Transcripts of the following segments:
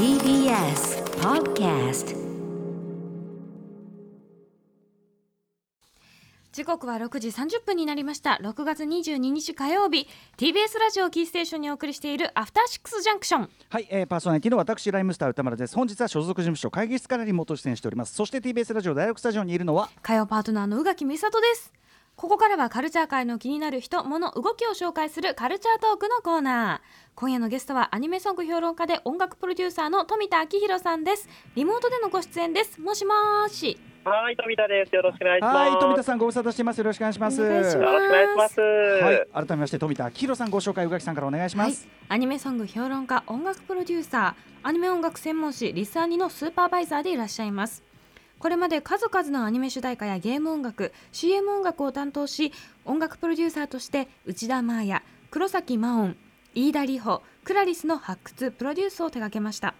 TBS Podcast 時刻は6時30分になりました。6月22日火曜日。TBS ラジオキーステーションにお送りしているアフターシックスジャンクション。はい、えー、パーソナリティの私ライムスター歌丸です。本日は所属事務所会議室からリモート出演しております。そして TBS ラジオ第6スタジオにいるのは火曜パートナーの宇垣美里ですここからはカルチャー界の気になる人物動きを紹介するカルチャートークのコーナー今夜のゲストはアニメソング評論家で音楽プロデューサーの富田明宏さんですリモートでのご出演ですもしもーしはい、富田です。よろしくお願いします。はい富田さんご無沙汰してますよろしくお願いしますお願いしよろしくお願いします。はい改めまして富田明宏さんご紹介宇垣さんからお願いします、アニメソング評論家音楽プロデューサーアニメ音楽専門誌リスアニのスーパーバイザーでいらっしゃいますこれまで数々のアニメ主題歌やゲーム音楽 CM 音楽を担当し音楽プロデューサーとして内田真彩黒崎真音飯田里穂クラリスの発掘プロデュースを手掛けました。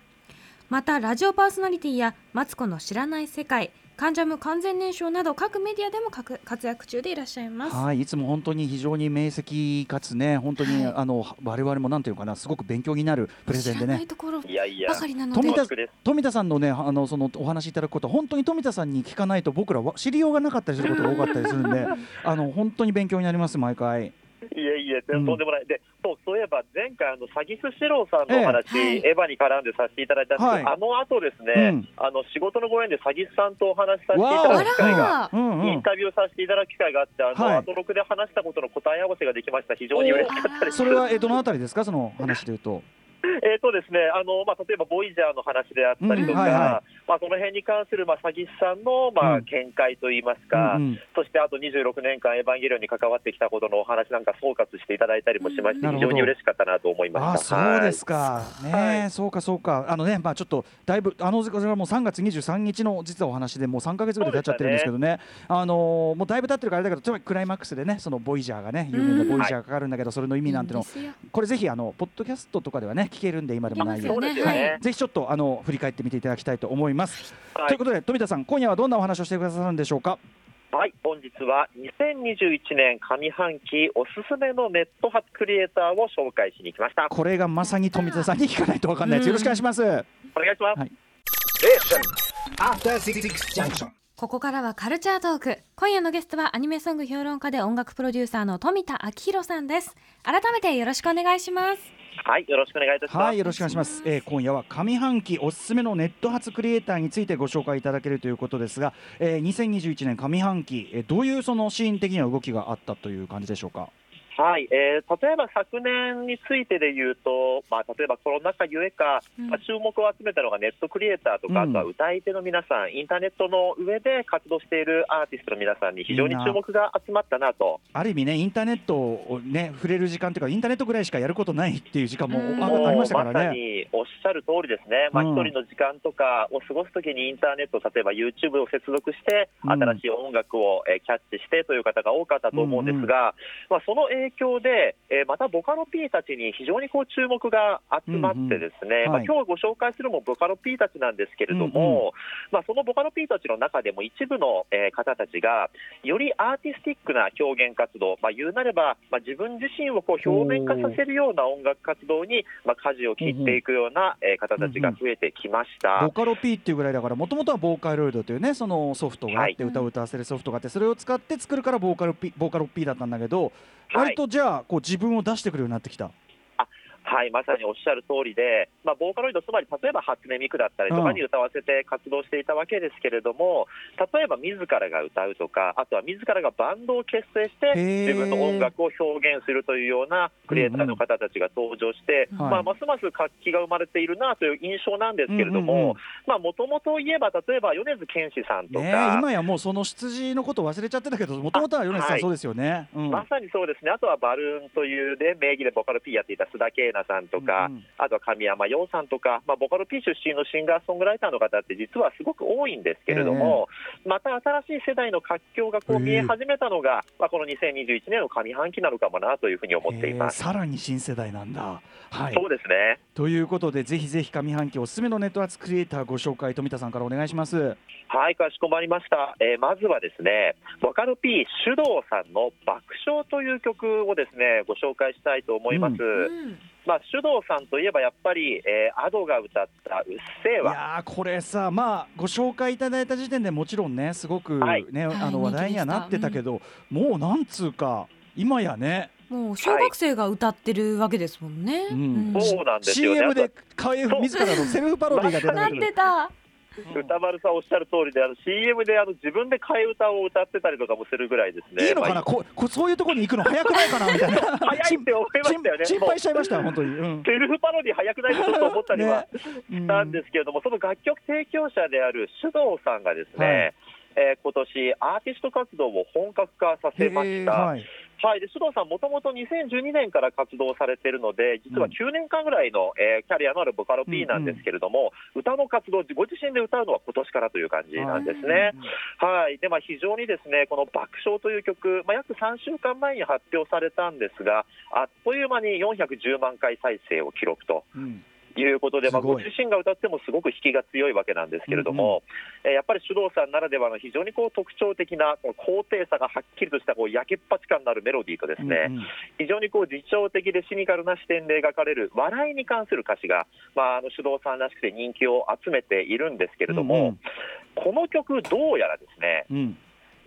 またラジオパーソナリティやマツコの知らない世界関ジャム完全燃焼など各メディアでも活活躍中でいらっしゃいますはい、いつも本当に非常に明晰かつね、本当に、はいあの我々もなんていうかな、すごく勉強になるプレゼンで知らないね。ところいやいやば、かりなので富田富田さんのね、あのそのお話しいただくこと、本当に富田さんに聞かないと、僕らは知りようがなかったりすることが多かったりするんで。あの本当に勉強になります、毎回。いえいえ、とうんんでもない。で、そう、そういえば、前回、あの、詐欺師四郎さんのお話、えエヴァに絡んでさせていただいたんですけど、はいあの後ですね、うんあの、仕事のご縁で詐欺師さんとお話しさせていただく機会が、わあうんうん。インタビューさせていただく機会があって、あの、はいアトロクで話したことの答え合わせができました。非常に嬉しかったです。それはえどのあたりですか、その話で言うと。えーとですね、あのまあ、例えばボイジャーの話であったりとか、うんはいはまあ、その辺に関する、まあ、詐欺師さんの、まあうん。見解といいますか、うんうん。そしてあと26年間、エヴァンゲリオンに関わってきたことのお話なんか総括していただいたりもしまして、非常に嬉しかったなと思いまあした。そうですか、ね、はい。そうかそうか、あのね、まあちょっとだいぶ、あのこれはもう3月23日の実はお話で、もう3か月ぐらい経っちゃってるんですけどね、あのーもうだいぶ経ってるからあれだけど、例えばクライマックスでね、そのボイジャーがね、有名なボイジャーがかかるんだけど、それの意味なんてのこれぜひあのポッドキャストとかではね、聞けるんで、今でもないよそうですよはね。ぜひちょっとあの振り返ってみていただきたいと思います。はいということで、富田さん、今夜はどんなお話をしてくださるんでしょうか？はい、本日は2021年上半期おすすめのネット発クリエイターを紹介しに来ました。これがまさに富田さんに聞かないとわかんないです。よろしくお願いします。お願いします。はい After Six Junction. ここからはカルチャートーク今夜のゲストはアニメソング評論家で音楽プロデューサーの富田明宏さんです改めてよろしくお願いしますはい、よろしくお願いいたします。はい、よろしくお願いします。えー今夜は上半期おすすめのネット発クリエイターについてご紹介いただけるということですが、えー2021年上半期、えーどういうそのシーン的には動きがあったという感じでしょうか？はい、えー例えば昨年についてで言うと、まあ、例えばコロナ禍ゆえか、うん。まあ、注目を集めたのがネットクリエイターとか、うん。あとは歌い手の皆さん、インターネットの上で活動しているアーティストの皆さんに非常に注目が集まったなと。ある意味ね、インターネットをね、触れる時間というか、インターネットぐらいしかやることないっていう時間もうん。ありましたかまさらね。におっしゃる通りですね、まあ、うん一人の時間とかを過ごすときにインターネット、例えば YouTube を接続して、うん。新しい音楽を、えーキャッチしてという方が多かったと思うんですが、まあ、その影響で、えーまたボカロ P たちに非常にこう注目が集まってですね、まあうんうん。はい。今日ご紹介するのもボカロ P たちなんですけれども、まあ、そのボカロ P たちの中でも一部の、えー方たちが、よりアーティスティックな表現活動、まあ、言うなれば、まあ、自分自身をこう表面化させるような音楽活動に、まあ、舵を切っていくような、えー方たちが増えてきました。ボカロ P っていうぐらいだから、もともとはボーカロイドというね、そのソフトがあって、はい。歌を歌わせるソフトがあって、それを使って作るからボーカロ P, ボーカロ P だったんだけど、はい。割ととじゃあ、こう自分を出してくるようになってきた。はい、まさにおっしゃる通りで、まあ、ボーカロイド、つまり例えば初音ミクだったりとかに歌わせて活動していたわけですけれども、例えば自らが歌うとか、あとは自らがバンドを結成して、自分の音楽を表現するというようなクリエイターの方たちが登場して、うんうんまあ、ますます活気が生まれているなという印象なんですけれども、もともと言えば、例えば米津玄師さんとか、ねえ今やもうその出自のこと忘れちゃってたけど、もともとは米津さはい。んそうですよね。うん。まさにそうですね、あとはバルーンというで名義でボカロ P やっていた須田慶奈さんとか、うんうんあとは神山陽さんとか、まあ、ボカロ P 出身のシンガーソングライターの方って実はすごく多いんですけれども、また新しい世代の活況がこう見え始めたのが、まあ、この2021年の上半期なのかもなというふうに思っています。へえさらに新世代なんだ。はい、そうですねということでぜひぜひ上半期おすすめのネットアーツクリエイターご紹介富田さんからお願いします。はい、かしこまりました。えーまずはですね、ボカロ P 手動さんの爆笑という曲をですね、ご紹介したいと思います。うんまあ、手動さんといえばやっぱり、えー、アドが歌った「うっせぇわ」いやーこれさまあご紹介いただいた時点でもちろんねすごくね、はい。あはいの話題にはなってたけど、もうなんつうか今やね、もう小学生が歌ってるわけですもんね。うん。そうなんですよね。CM で自らのセルフパロディが出て なっくるてた。歌丸さんおっしゃる通りで、あの CM であの自分で替え歌を歌ってたりとかもするぐらいですね。いいのかな、まあここそういうところに行くの早くないかな？みたいな。早いって思いましたよね。心心配しちゃいましたよ本当に、うん。セルフパロディ早くないでしょと思ったりはね。したんですけれども、その楽曲提供者である手動さんがですね、はい。えー今年アーティスト活動を本格化させました。はいはい、で須藤さん、もともと2012年から活動されているので、実は9年間ぐらいの、えーキャリアのあるボカロ P なんですけれども、歌の活動、ご自身で歌うのは今年からという感じなんですね。はい。でまあ、非常にですねこの爆笑という曲、まあ、約3週間前に発表されたんですが、あっという間に410万回再生を記録と。うんいうことで、まあ、すご自身が歌ってもすごく引きが強いわけなんですけれども、えーやっぱり手動さんならではの非常にこう特徴的なこの高低差がはっきりとしたこう焼けっぱち感のあるメロディーとですね、うんうん。非常にこう自重的でシニカルな視点で描かれる笑いに関する歌詞が、まあ、あの手動さんらしくて人気を集めているんですけれども、うんうん。この曲、どうやらですね、うん。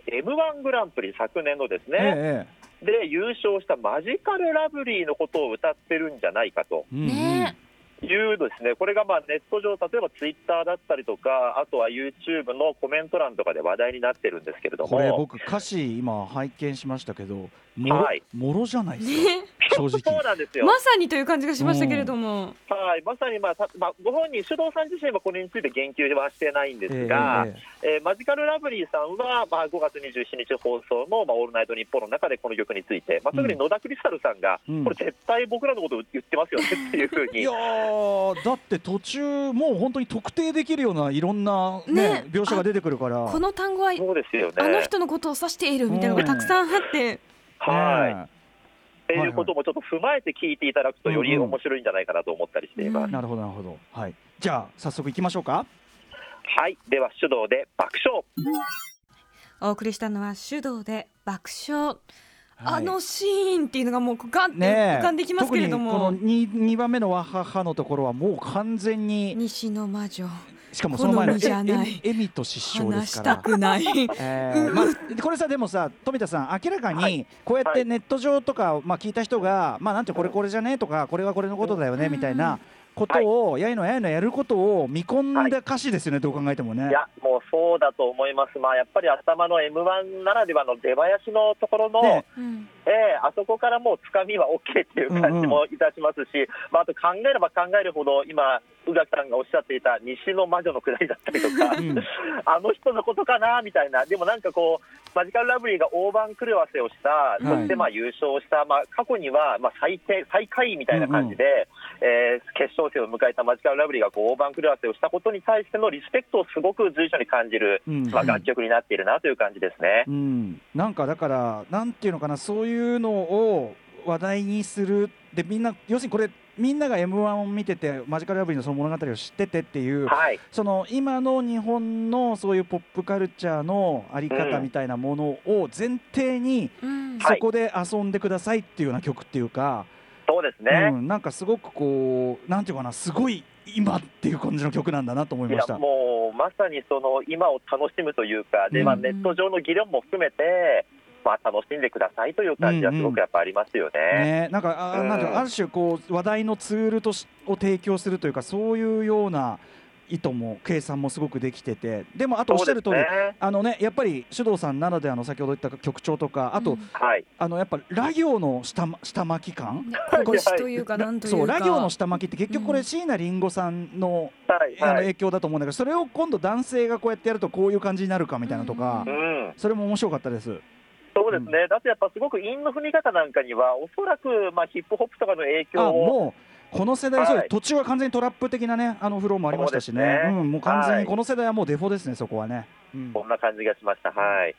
m 1グランプリ昨年のですね、ええで優勝したマジカルラブリーのことを歌ってるんじゃないかと。うんうん。ねいうですね、これがまあネット上、例えばツイッターだったりとか、あとは YouTube のコメント欄とかで話題になってるんですけれども、これ僕歌詞今拝見しましたけどもろ,、はい。もろじゃないですか。ね正そう直なんですよ、まさにという感じがしましたけれども。はい、まさに、まあたまあ、ご本人、手動さん自身はこれについて言及はしてないんですが、ええーマジカルラブリーさんは、まあ、5月27日放送の、まあ、オールナイトニッポンの中でこの曲について、まあ、特に野田クリスタルさんが、うんこれ、絶対僕らのこと言ってますよねっていうふうにえいや。ーだって途中もう本当に特定できるようないろんな、ねね描写が出てくるからこの単語はそうですよね。あの人のことを指しているみたいなのがたくさんあって。はい。ねっていうこともちょっと踏まえて聞いていただくと、より面白いんじゃないかなと思ったりしています。うんなるほどなるほど。はい。じゃあ早速行きましょうかはい、では手動で爆笑。お送りしたのは手動で爆笑。はい。あのシーンっていうのがもうガンって浮かんできますけれども、特にこの 2, 2番目のわははのところはもう完全に。西の魔女しかもその前のえええみと失笑ですから。たくない。えーまあ、これさでもさ富田さん明らかはにこうやっはい。てネット上とか、まあ、聞いた人が、まあ、なんてこれこれじゃねとかこれはこれのことだよねうん。みたいなことを、やいのやいのやることを見込んだ歌詞ですよね、どう考えてもね。いや、もうそうだと思います。まあ、やっぱり頭の M1 ならではの出囃子のところの、ね。うんええあそこからもうつかみは OK っていう感じもいたしますし、まあ、あと考えれば考えるほど、今、宇垣さんがおっしゃっていた西の魔女のくだりだったりとか、うん。あの人のことかなみたいな、でもなんかこう、マジカルラブリーが大番狂わせをした、い。そしてまあ優勝した、まあ、過去にはまあ最低最下位みたいな感じで、えー決勝戦を迎えたマジカルラブリーがこう大番狂わせをしたことに対してのリスペクトをすごく随所に感じる、うん。まあ、楽曲になっているなという感じですね。うん、なんかだから、なんていうのかな、そういうのを話題にする、でみんな、要するにこれ、みんなが m 1を見てて、マジカルラブリーのその物語を知っててっていう、はい。その今の日本のそういうポップカルチャーのあり方みたいなものを前提に、うん。はい。そこで遊んでくださいっていうような曲っていうか、そうですね、うん、なんかすごくこう、なんていうかな、すごい今っていう感じの曲なんだなと思いました。もうまさにその今を楽しむというか、でまあ、うんネット上の議論も含めて、まあ、楽しんでくださいという感じはすごくやっぱありますよね。ね、なんかあうんなんていうのある種こう話題のツールとしを提供するというかそういうような意図も計算もすごくできててでもあとおっしゃる通り、ね。あのねやっぱり首藤さんならではの先ほど言った曲調とかあと、うんはい、あのやっぱラ行の下下巻き感こしというかなんというか。そうラ行の下巻きって結局これうん椎名林檎さんの,、はいあのはい影響だと思うんだけどそれを今度男性がこうやってやるとこういう感じになるかみたいなとか、うん、それも面白かったです。そうですね、だってやっぱすごく韻の踏み方なんかには、おそらくまあヒップホップとかの影響あを、この世代、そうはい。途中は完全にトラップ的なねあのフローもありましたしね。そうん、もう完全はい。にこの世代はもうデフォですね、そこはね。うん。こんな感じがしました。はい。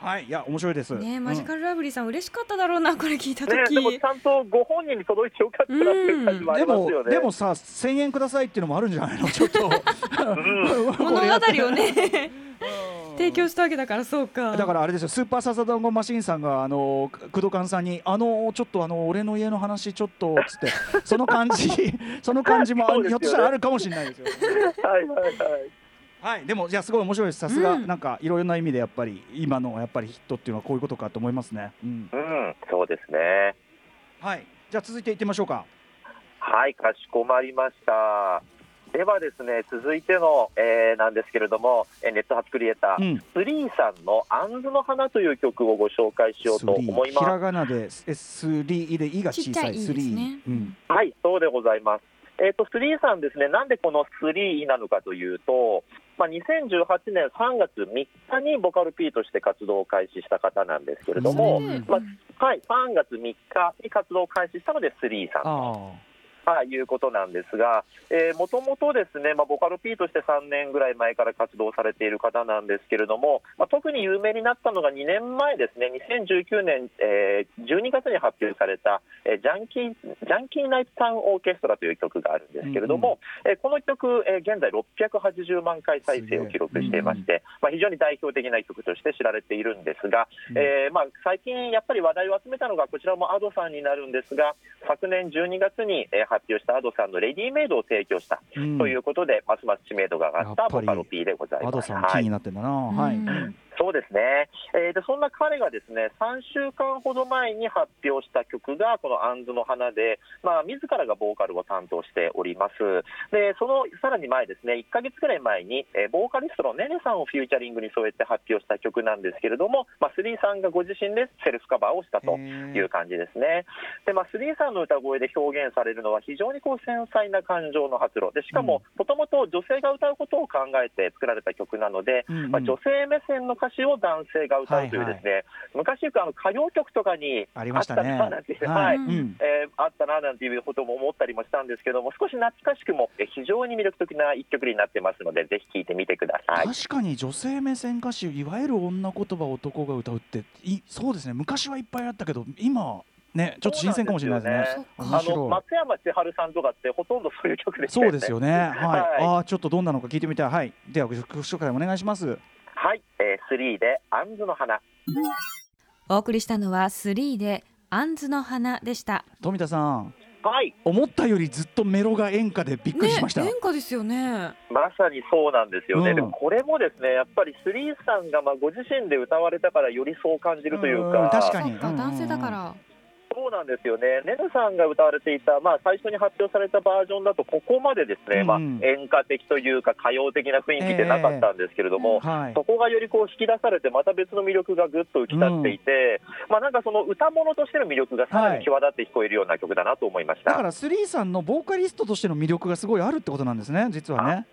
はい、いや面白いです。ねマジカル、ルラブリーさん嬉しかっただろうなこれ聞いたね、時でもちゃんとご本人に届いてよかったなっていう感じもあでもりますよね。でもさ1000円くださいっていうのもあるんじゃないの？ちょっと。うん。物語をね。うん提供したわけだからそうか。だからあれですよ。スーパーサザダンゴマシンさんがあの工藤勘さんにあのちょっとあの俺の家の話ちょっとつって その感じその感じも、ひょっとしたらあるかもしれないですよ、は いはい。はい。はいでもじゃあすごい面白いです。さすが、うん。なんかいろいろな意味でやっぱり今のやっぱりヒットっていうのはこういうことかと思いますね、うん、うん、そうですね。はい。じゃあ続いていってみましょうか。はい、かしこまりました。ではですね、続いての、えーなんですけれども、えーネット発クリエイター、うん。スリーさんのアンズの花という曲をご紹介しようと思いひらます。がなで S3 で「い」が小さい。ちっちゃい「い」ですね。3うん。はい、そうでございます。えっ、と、スリーさんですね、なんでこのスリーなのかというと、まあ、2018年3月3日にボカル P として活動を開始した方なんですけれども、うん。まあはい、3月3日に活動を開始したので、スリーさんあはい、いうことなんですが、もともとですね、まあ、ボカロ P として3年ぐらい前から活動されている方なんですけれども、まあ、特に有名になったのが2年前ですね、2019年、えー12月に発表された、えージャンキー、ジャンキーナイトタウンオーケストラという曲があるんですけれども、えーこの曲、えー現在680万回再生を記録していまして、まあ、非常に代表的な曲として知られているんですが、うん。えーまあ、最近やっぱり話題を集めたのがこちらも Ado さんになるんですが昨年12月にえー発表した Ado さんのレディメイドを提供したということで、ますます知名度が上がったボカロ P でございます。アドさんはいキーになってんだな、はい、うんそうですね、えーでそんな彼がですね3週間ほど前に発表した曲がこの「アンズの花で」まあ、自らがボーカルを担当しております。でそのさらに前ですね1か月くらい前に、えーボーカリストのネネさんをフューチャリングに添えて発表した曲なんですけれども、まあ、スリーさんがご自身でセルフカバーをしたという感じですね。で、まあ、スリーさんの歌声で表現されるのは非常にこう繊細な感情の発露。でしかももともと女性が歌うことを考えて作られた曲なので、まあ、女性目線の歌詞を男性が歌うというですね、昔よくあの歌謡曲とかにありたましたね。あったななんていうことも思ったりもしたんですけども少し懐かしくもえ非常に魅力的な一曲になってますのでぜひ聴いてみてください。確かに女性目線歌手いわゆる女言葉を男が歌うっていそうですね。昔はいっぱいあったけど今ねちょっと新鮮かもしれないですねそう面白いあの松山千春さんとかってほとんどそういう曲ですそうですよね。はい、はいああちょっとどんなのか聞い。てみたいはいではご紹介お願いしますはい、えー、3で「アンズの花」お送りしたのは3で「アンズの花」でした。富田さん。はい。思ったよりずっとメロが演歌でびっくりしました、ね演歌ですよね。まさにそうなんですよね、うん。でもこれもですねやっぱりスリーさんがまあご自身で歌われたからよりそう感じるというか、うん確かに。そうかうんうんうん。男性だからそうなんですよね、ネネさんが歌われていた、まあ、最初に発表されたバージョンだと、ここまでですね、まあ、うん演歌的というか、歌謡的な雰囲気でなかったんですけれども、はい。そこがよりこう引き出されて、また別の魅力がぐっと浮き立っていて、まあ、なんかその歌物としての魅力がさらに際立って聞こえるような曲だなと思いました。だからスリーさんのボーカリストとしての魅力がすごいあるってことなんですね実はね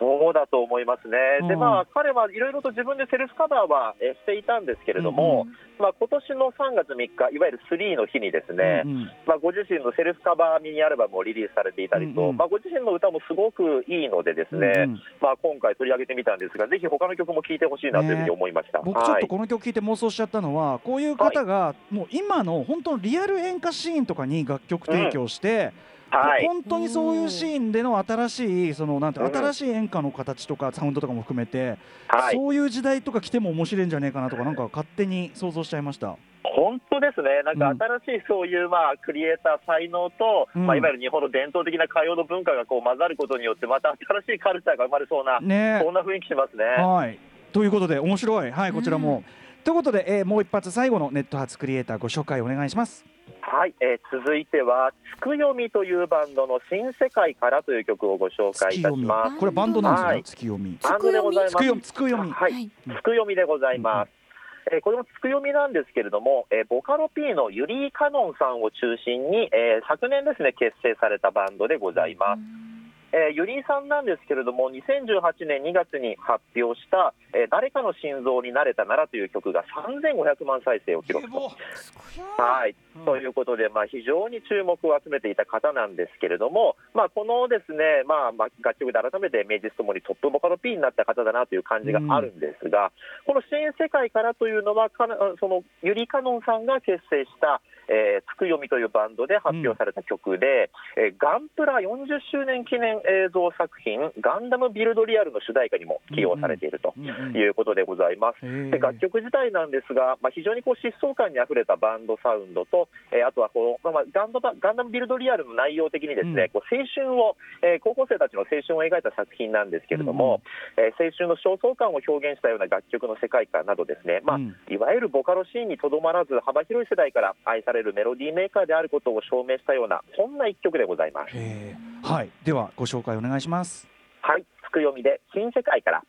そうだと思いますね、でうん。まあ、彼はいろいろと自分でセルフカバーはえーしていたんですけれども、まあ今年の3月3日、いわゆる3の日にですね、うんうん。まあ、ご自身のセルフカバーミニアルバムをリリースされていたりと、うんうん。まあ、ご自身の歌もすごくいいのでですね、うんうん。まあ、今回取り上げてみたんですが、ぜひ他の曲も聴いてほしいなというふうに思いました。僕ちょっはい。とこの曲聴いて妄想しちゃったのはこういう方がもう今の本当のリアル演歌シーンとかに楽曲提供して、はい。本当にそういうシーンでの新しいそのなんてうん。新しい演歌の形とかサウンドとかも含めて、はい、そういう時代とか来ても面白いんじゃないかなとかなんか勝手に想像しちゃいました。本当ですね、なんか新しいそういう、まあ、クリエイター、才能と、うん。まあ、いわゆる日本の伝統的な歌謡の文化がこう混ざることによって、また新しいカルチャーが生まれそうな、ね。そんな雰囲気しますね。はい。ということで面白い。はいこちらも。ということで、えーもう一発最後のネット発クリエイターご紹介お願いします。はい、えー続いては、つくよみというバンドの新世界からという曲をご紹介いたします。これバンドなんですよ、はい月読み。バンドでございます。つくよみつくよみ。はい、はいつくよみでございます。えーこれもつくよみなんですけれども、えーボカロ P のユリー・カノンさんを中心に、えー昨年ですね結成されたバンドでございます。えーユリーさんなんですけれども、2018年2月に発表した、えー誰かの心臓になれたならという曲が3500万再生を記録と。はい、ということで、まあ、非常に注目を集めていた方なんですけれども、まあ、このですね、まあ、まあ楽曲で改めて名実ともにトップボカロ P になった方だなという感じがあるんですが、この新世界からというのは、かなそのゆりかのんさんが結成した、えー、つくよみというバンドで発表された曲で、うん、えー、ガンプラ40周年記念映像作品、ガンダムビルドリアルの主題歌にも起用されているということでございます。で楽曲自体なんですが、まあ、非常にこう疾走感にあふれたバンドサウンドと、えー、あとはこう、まあ、ガンドガンダムビルドリアルの内容的にですね、うん、こう青春を、えー、高校生たちの青春を描いた作品なんですけれども、うん、えー、青春の焦燥感を表現したような楽曲の世界観などですね、まあ、いわゆるボカロシーンにとどまらず幅広い世代から愛されるメロディーメーカーであることを証明したようなそんな一曲でございます。はい、ではご紹介お願いします。はい、つくよみで新世界から。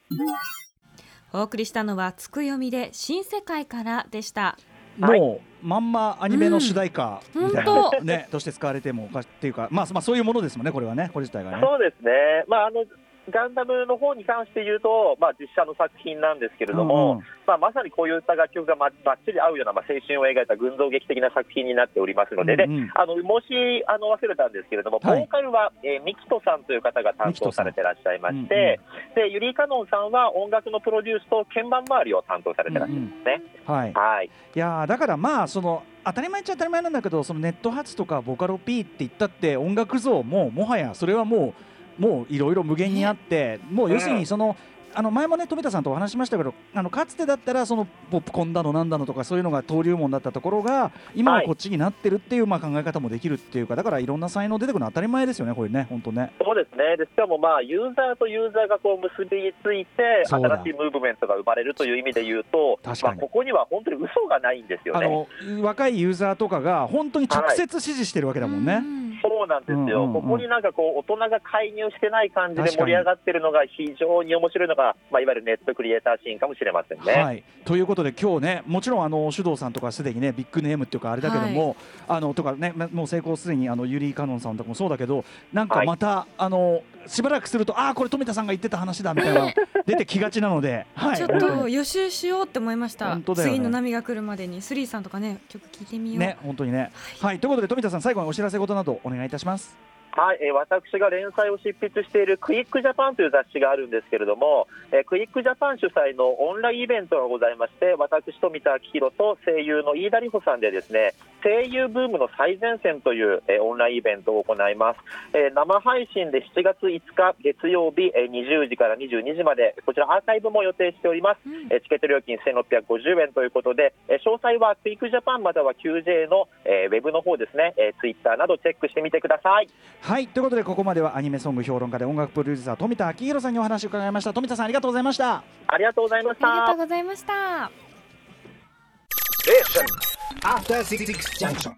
お送りしたのはつくよみで新世界からでした。もう、まんまアニメの主題歌みたいな、ね、として使われてもっていうか、まあ、まあそういうものですもんね、これはね、これ自体がね。そうですね、まあ、あのガンダムの方に関して言うと、まあ、実写の作品なんですけれども、うんうん、まあ、まさにこういった楽曲がばっちり合うような、まあ、青春を描いた群像劇的な作品になっておりますので、うんうん、であのもしあの忘れたんですけれども、はい、ボーカルは、えー、ミキトさんという方が担当されてらっしゃいまして、うんうん、でユリー・カノンさんは音楽のプロデュースと鍵盤周りを担当されてらっしゃるんですね。うんうん、はい、はい、いやだからまあその当たり前っちゃ当たり前なんだけどそのネット発とかボカロ P って言ったって音楽像ももはやそれはもうもういろいろ無限にあって、もう要するにその、あの前もね富田さんとお話しましたけどあのかつてだったらそのポップコンだのなんだのとかそういうのが登竜門だったところが今はこっちになってるっていうまあ考え方もできるっていうかだからいろんな才能出てくるのは当たり前ですよねこれね本当ね。そうですね。でしかもまあユーザーとユーザーがこう結びついて新しいムーブメントが生まれるという意味で言うと確かに、まあ、ここには本当に嘘がないんですよね。あの若いユーザーとかが本当に直接支持してるわけだもんね、はいそうなんですよ、うんうん。うん、ここになんかこう大人が介入してない感じで盛り上がってるのが非常に面白いのが、まあ、いわゆるネットクリエイターシーンかもしれませんね。はい、ということで今日ねもちろんあの首藤さんとかすでにねビッグネームっていうかあれだけども、はい、あのとかねもう成功すでにあのユリー・カノンさんとかもそうだけどなんかまた、はい、あのしばらくするとああこれ富田さんが言ってた話だみたいな 出てきがちなので、はい、ちょっと予習しようって思いました、ね、次の波が来るまでに。スリーさんとかね曲聞いてみよう。ね本当にね、はい、はい、ということで富田さん最後にお知らせ事などお願い願いたします。はい、え、私が連載を執筆しているクイックジャパンという雑誌があるんですけれども、え、クイックジャパン主催のオンラインイベントがございまして、私、富田明宏と声優の飯田里穂さんでですね、声優ブームの最前線という、えー、オンラインイベントを行います。えー、生配信で7月5日月曜日、えー、20時から22時まで、こちらアーカイブも予定しております。うん、えー、チケット料金1650円ということで、えー、詳細はクイックジャパンまたは QJ の、えー、ウェブの方ですね、えー、ツイッターなどチェックしてみてください。はい、ということでここまではアニメソング評論家で音楽プロデューサー富田明宏さんにお話を伺いました。富田さんありがとうございました。ありがとうございました。ありがとうございました After Six Junction